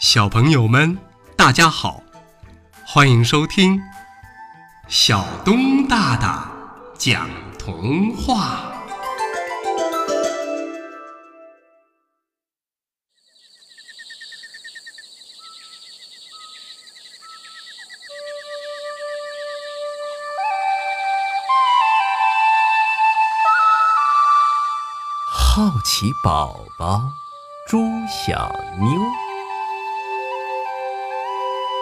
小朋友们，大家好，欢迎收听小东大大讲童话。好奇宝宝朱小妞，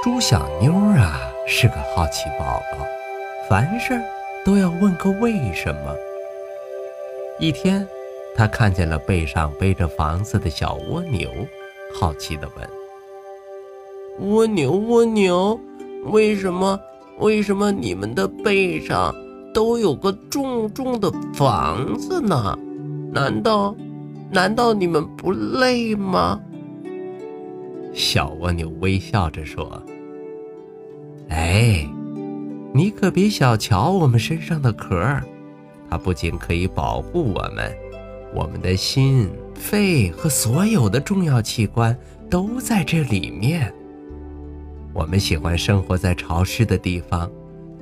朱小妞啊是个好奇宝宝，凡事都要问个为什么。一天，他看见了背上背着房子的小蜗牛，好奇地问：“蜗牛，蜗牛，为什么？为什么你们的背上都有个重重的房子呢？”难道，难道你们不累吗？小蜗牛微笑着说：“哎，你可别小瞧我们身上的壳儿，它不仅可以保护我们，我们的心、肺和所有的重要器官都在这里面。我们喜欢生活在潮湿的地方，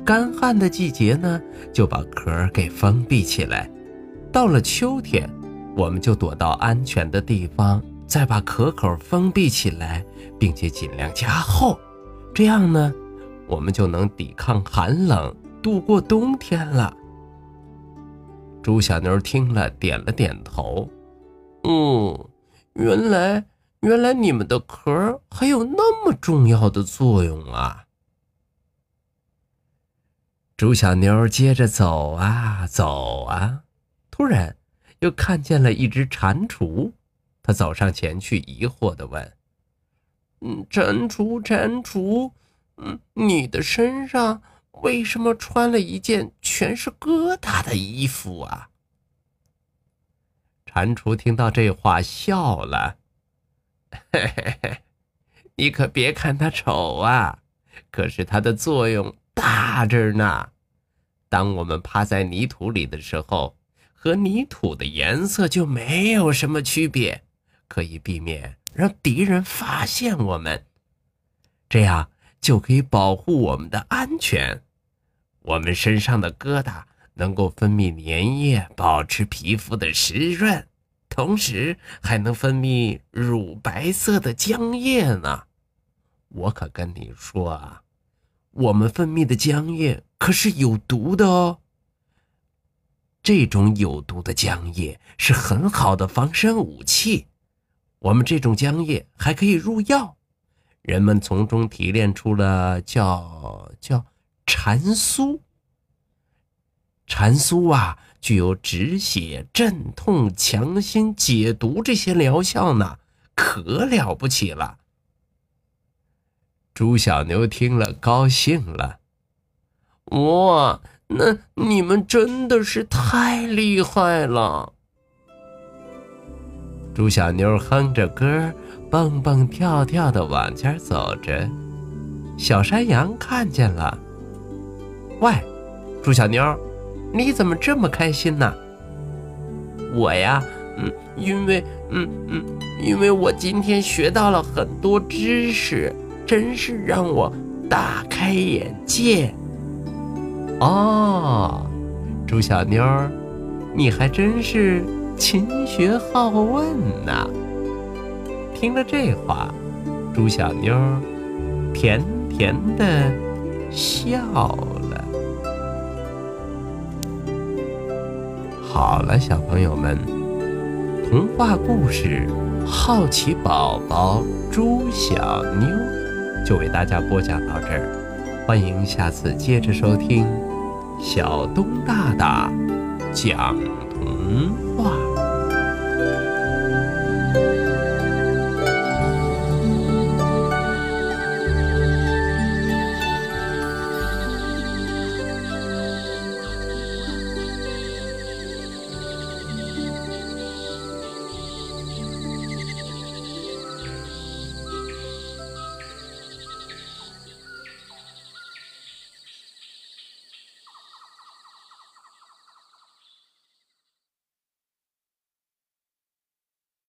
干旱的季节呢，就把壳儿给封闭起来。”到了秋天，我们就躲到安全的地方，再把壳口封闭起来，并且尽量加厚。这样呢，我们就能抵抗寒冷，度过冬天了。猪小妞听了，点了点头。嗯，原来原来你们的壳还有那么重要的作用啊！猪小妞接着走啊走啊。突然，又看见了一只蟾蜍，她走上前去，疑惑地问：“嗯，蟾蜍，蟾蜍，嗯，你的身上为什么穿了一件全是疙瘩的衣服啊？”蟾蜍听到这话，笑了：“嘿嘿嘿，你可别看它丑啊，可是它的作用大着呢。当我们趴在泥土里的时候。”和泥土的颜色就没有什么区别，可以避免让敌人发现我们，这样就可以保护我们的安全。我们身上的疙瘩能够分泌粘液，保持皮肤的湿润，同时还能分泌乳白色的浆液呢。我可跟你说啊，我们分泌的浆液可是有毒的哦。这种有毒的浆液是很好的防身武器，我们这种浆液还可以入药，人们从中提炼出了叫叫蟾酥。蟾酥啊，具有止血、镇痛、强心、解毒这些疗效呢，可了不起了。朱小牛听了，高兴了，哇！那你们真的是太厉害了！猪小妞哼着歌，蹦蹦跳跳的往前走着。小山羊看见了，喂，猪小妞，你怎么这么开心呢？我呀，嗯，因为，嗯嗯，因为我今天学到了很多知识，真是让我大开眼界。哦，猪小妞，你还真是勤学好问呐！听了这话，猪小妞甜甜的笑了。好了，小朋友们，童话故事《好奇宝宝猪小妞》就为大家播讲到这儿。欢迎下次接着收听小东大大讲童话。